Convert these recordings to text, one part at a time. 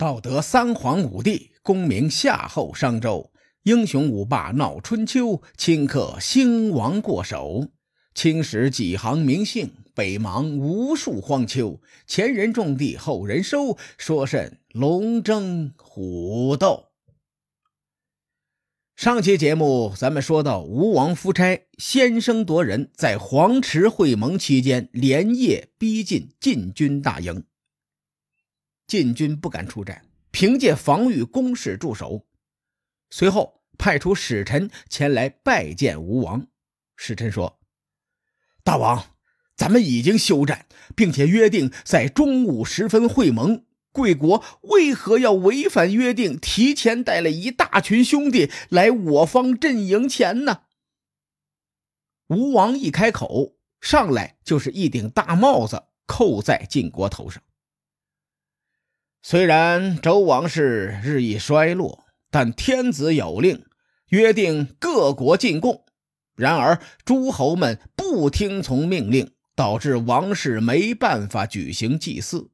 道德三皇五帝，功名夏后商周，英雄五霸闹春秋，顷刻兴亡过手。青史几行名姓，北邙无数荒丘。前人种地，后人收，说甚龙争虎斗？上期节目咱们说到，吴王夫差先声夺人，在黄池会盟期间，连夜逼近晋军大营。晋军不敢出战，凭借防御工事驻守。随后派出使臣前来拜见吴王。使臣说：“大王，咱们已经休战，并且约定在中午时分会盟。”贵国为何要违反约定，提前带了一大群兄弟来我方阵营前呢？吴王一开口，上来就是一顶大帽子扣在晋国头上。虽然周王室日益衰落，但天子有令，约定各国进贡。然而诸侯们不听从命令，导致王室没办法举行祭祀。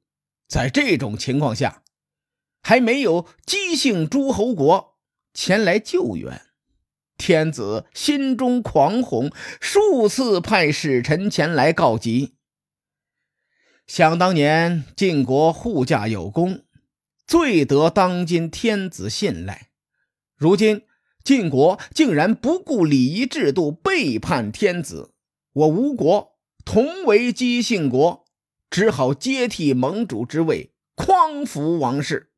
在这种情况下，还没有姬姓诸侯国前来救援，天子心中狂哄，数次派使臣前来告急。想当年晋国护驾有功，最得当今天子信赖，如今晋国竟然不顾礼仪制度，背叛天子，我吴国同为姬姓国。只好接替盟主之位，匡扶王室。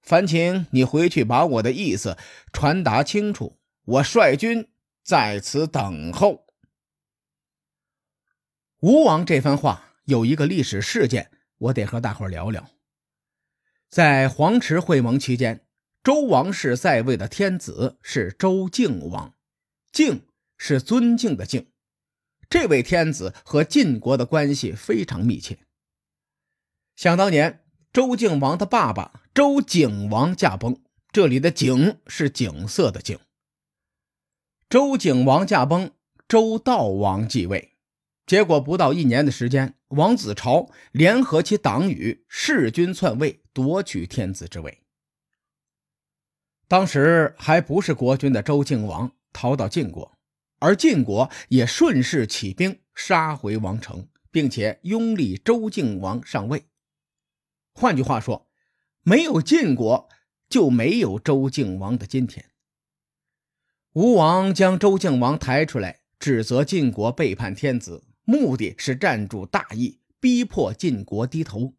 烦请你回去把我的意思传达清楚，我率军在此等候。吴王这番话有一个历史事件，我得和大伙聊聊。在黄池会盟期间，周王室在位的天子是周敬王，敬是尊敬的敬。这位天子和晋国的关系非常密切。想当年，周敬王的爸爸周景王驾崩，这里的“景”是景色的“景”。周景王驾崩，周悼王继位，结果不到一年的时间，王子朝联合其党羽，弑君篡位，夺取天子之位。当时还不是国君的周敬王逃到晋国。而晋国也顺势起兵杀回王城，并且拥立周敬王上位。换句话说，没有晋国，就没有周敬王的今天。吴王将周敬王抬出来，指责晋国背叛天子，目的是占住大义，逼迫晋国低头。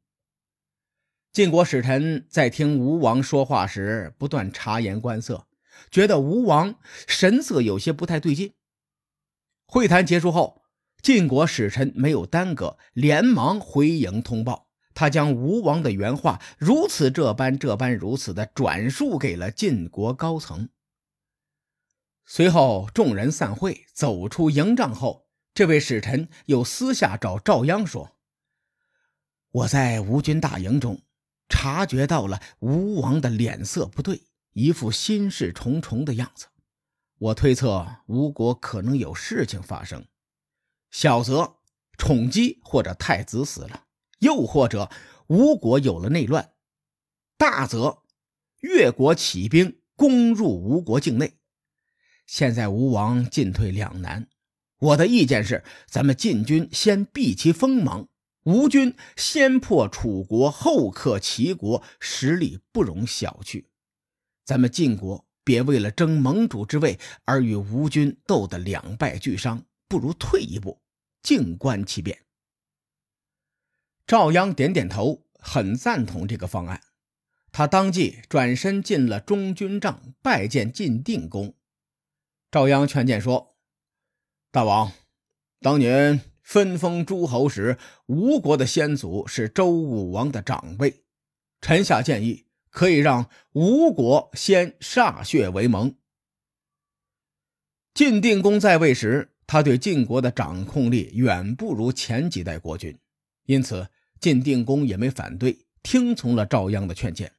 晋国使臣在听吴王说话时，不断察言观色，觉得吴王神色有些不太对劲。会谈结束后，晋国使臣没有耽搁，连忙回营通报。他将吴王的原话如此这般、这般如此的转述给了晋国高层。随后，众人散会，走出营帐后，这位使臣又私下找赵鞅说：“我在吴军大营中察觉到了吴王的脸色不对，一副心事重重的样子。”我推测吴国可能有事情发生，小则宠姬或者太子死了，又或者吴国有了内乱；大则越国起兵攻入吴国境内。现在吴王进退两难，我的意见是，咱们晋军先避其锋芒，吴军先破楚国，后克齐国，实力不容小觑。咱们晋国。别为了争盟主之位而与吴军斗得两败俱伤，不如退一步，静观其变。赵鞅点点头，很赞同这个方案。他当即转身进了中军帐，拜见晋定公。赵鞅劝谏说：“大王，当年分封诸侯时，吴国的先祖是周武王的长辈，臣下建议。”可以让吴国先歃血为盟。晋定公在位时，他对晋国的掌控力远不如前几代国君，因此晋定公也没反对，听从了赵鞅的劝谏。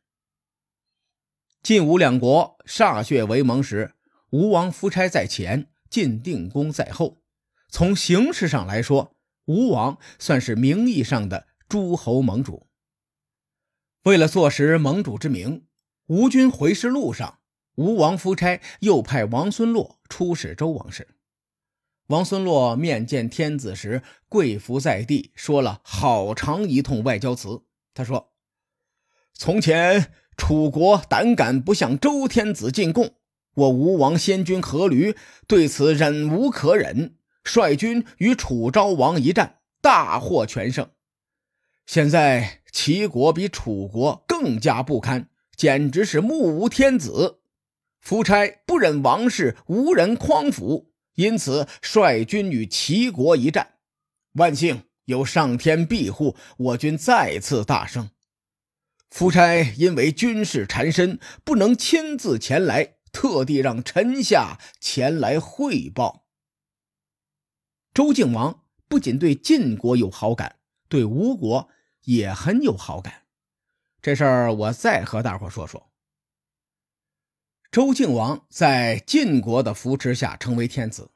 晋吴两国歃血为盟时，吴王夫差在前，晋定公在后。从形式上来说，吴王算是名义上的诸侯盟主。为了坐实盟主之名，吴军回师路上，吴王夫差又派王孙洛出使周王室。王孙洛面见天子时，跪伏在地，说了好长一通外交词。他说：“从前楚国胆敢不向周天子进贡，我吴王先君阖闾对此忍无可忍，率军与楚昭王一战，大获全胜。现在齐国比楚国更加不堪，简直是目无天子。夫差不忍王室无人匡扶。”因此，率军与齐国一战，万幸有上天庇护，我军再次大胜。夫差因为军事缠身，不能亲自前来，特地让臣下前来汇报。周敬王不仅对晋国有好感，对吴国也很有好感。这事儿我再和大伙说说。周敬王在晋国的扶持下成为天子，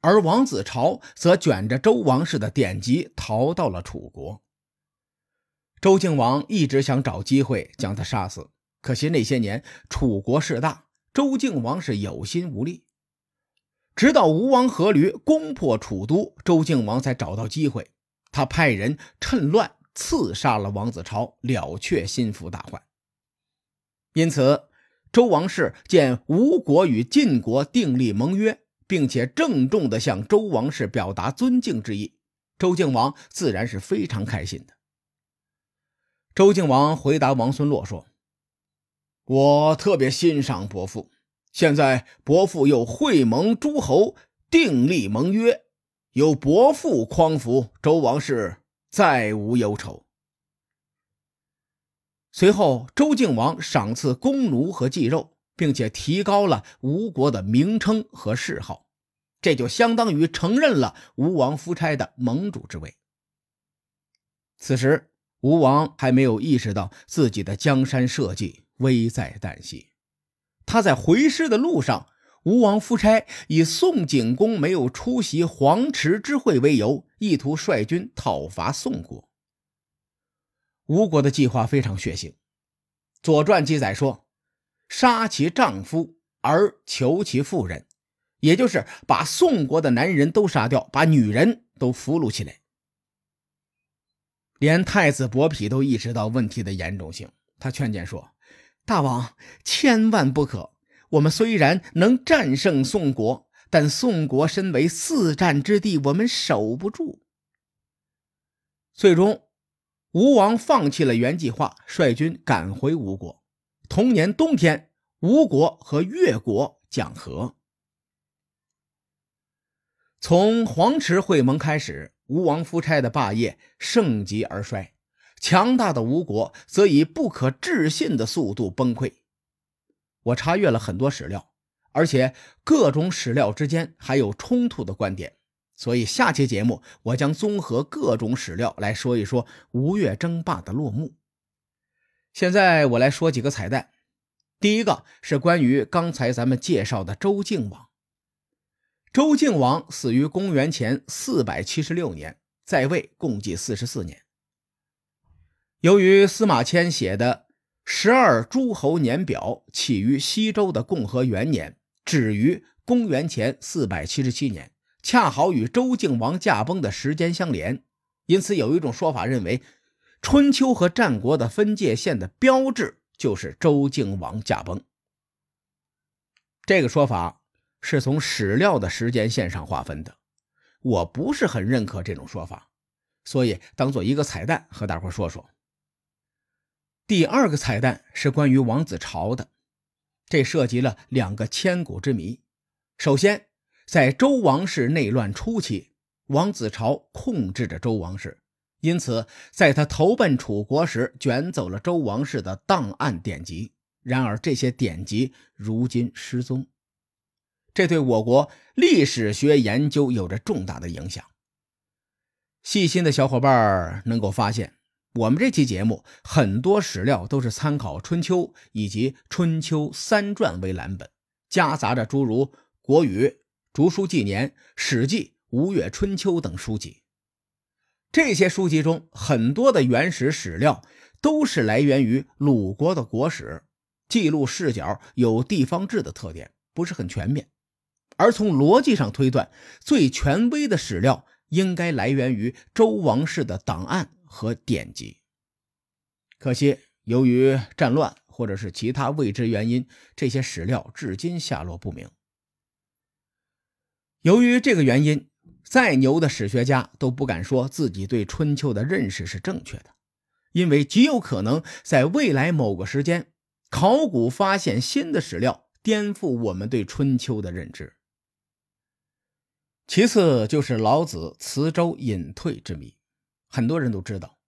而王子朝则卷着周王室的典籍逃到了楚国。周敬王一直想找机会将他杀死，可惜那些年楚国势大，周敬王是有心无力。直到吴王阖闾攻破楚都，周敬王才找到机会，他派人趁乱刺杀了王子朝，了却心腹大患。因此。周王室见吴国与晋国订立盟约，并且郑重地向周王室表达尊敬之意，周敬王自然是非常开心的。周敬王回答王孙洛说：“我特别欣赏伯父，现在伯父又会盟诸侯，订立盟约，有伯父匡扶，周王室再无忧愁。”随后，周敬王赏赐弓弩和祭肉，并且提高了吴国的名称和谥号，这就相当于承认了吴王夫差的盟主之位。此时，吴王还没有意识到自己的江山社稷危在旦夕。他在回师的路上，吴王夫差以宋景公没有出席黄池之会为由，意图率军讨伐宋国。吴国的计划非常血腥，《左传》记载说：“杀其丈夫而求其妇人”，也就是把宋国的男人都杀掉，把女人都俘虏起来。连太子伯嚭都意识到问题的严重性，他劝谏说：“大王千万不可！我们虽然能战胜宋国，但宋国身为四战之地，我们守不住。”最终。吴王放弃了原计划，率军赶回吴国。同年冬天，吴国和越国讲和。从黄池会盟开始，吴王夫差的霸业盛极而衰，强大的吴国则以不可置信的速度崩溃。我查阅了很多史料，而且各种史料之间还有冲突的观点。所以，下期节目我将综合各种史料来说一说吴越争霸的落幕。现在我来说几个彩蛋。第一个是关于刚才咱们介绍的周敬王。周敬王死于公元前四百七十六年，在位共计四十四年。由于司马迁写的《十二诸侯年表》起于西周的共和元年，止于公元前四百七十七年。恰好与周敬王驾崩的时间相连，因此有一种说法认为，春秋和战国的分界线的标志就是周敬王驾崩。这个说法是从史料的时间线上划分的，我不是很认可这种说法，所以当做一个彩蛋和大伙说说。第二个彩蛋是关于王子朝的，这涉及了两个千古之谜。首先。在周王室内乱初期，王子朝控制着周王室，因此在他投奔楚国时，卷走了周王室的档案典籍。然而，这些典籍如今失踪，这对我国历史学研究有着重大的影响。细心的小伙伴能够发现，我们这期节目很多史料都是参考《春秋》以及《春秋三传》为蓝本，夹杂着诸如《国语》。《竹书纪年》《史记》《吴越春秋》等书籍，这些书籍中很多的原始史料都是来源于鲁国的国史，记录视角有地方志的特点，不是很全面。而从逻辑上推断，最权威的史料应该来源于周王室的档案和典籍。可惜，由于战乱或者是其他未知原因，这些史料至今下落不明。由于这个原因，再牛的史学家都不敢说自己对春秋的认识是正确的，因为极有可能在未来某个时间，考古发现新的史料，颠覆我们对春秋的认知。其次就是老子辞周隐退之谜，很多人都知道。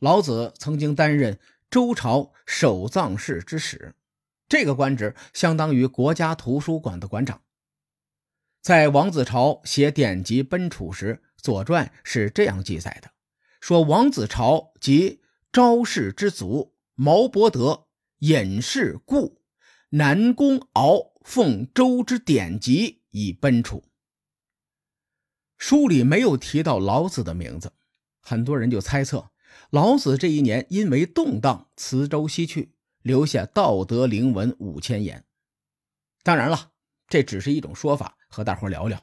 老子曾经担任周朝守藏室之使，这个官职相当于国家图书馆的馆长。在王子朝写典籍奔楚时，《左传》是这样记载的：说王子朝及昭氏之族毛伯德隐士故南宫敖奉周之典籍以奔楚。书里没有提到老子的名字，很多人就猜测。老子这一年因为动荡辞州西去，留下道德灵文五千言。当然了，这只是一种说法，和大伙聊聊。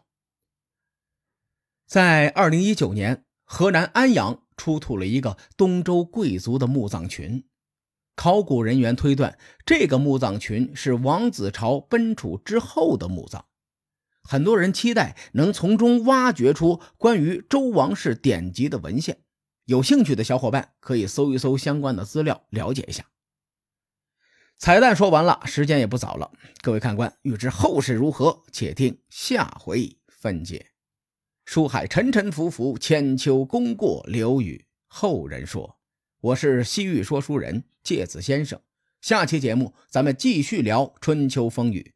在二零一九年，河南安阳出土了一个东周贵族的墓葬群，考古人员推断，这个墓葬群是王子朝奔楚之后的墓葬。很多人期待能从中挖掘出关于周王室典籍的文献。有兴趣的小伙伴可以搜一搜相关的资料，了解一下。彩蛋说完了，时间也不早了，各位看官，欲知后事如何，且听下回分解。书海沉沉浮浮，千秋功过留与后人说。我是西域说书人介子先生，下期节目咱们继续聊春秋风雨。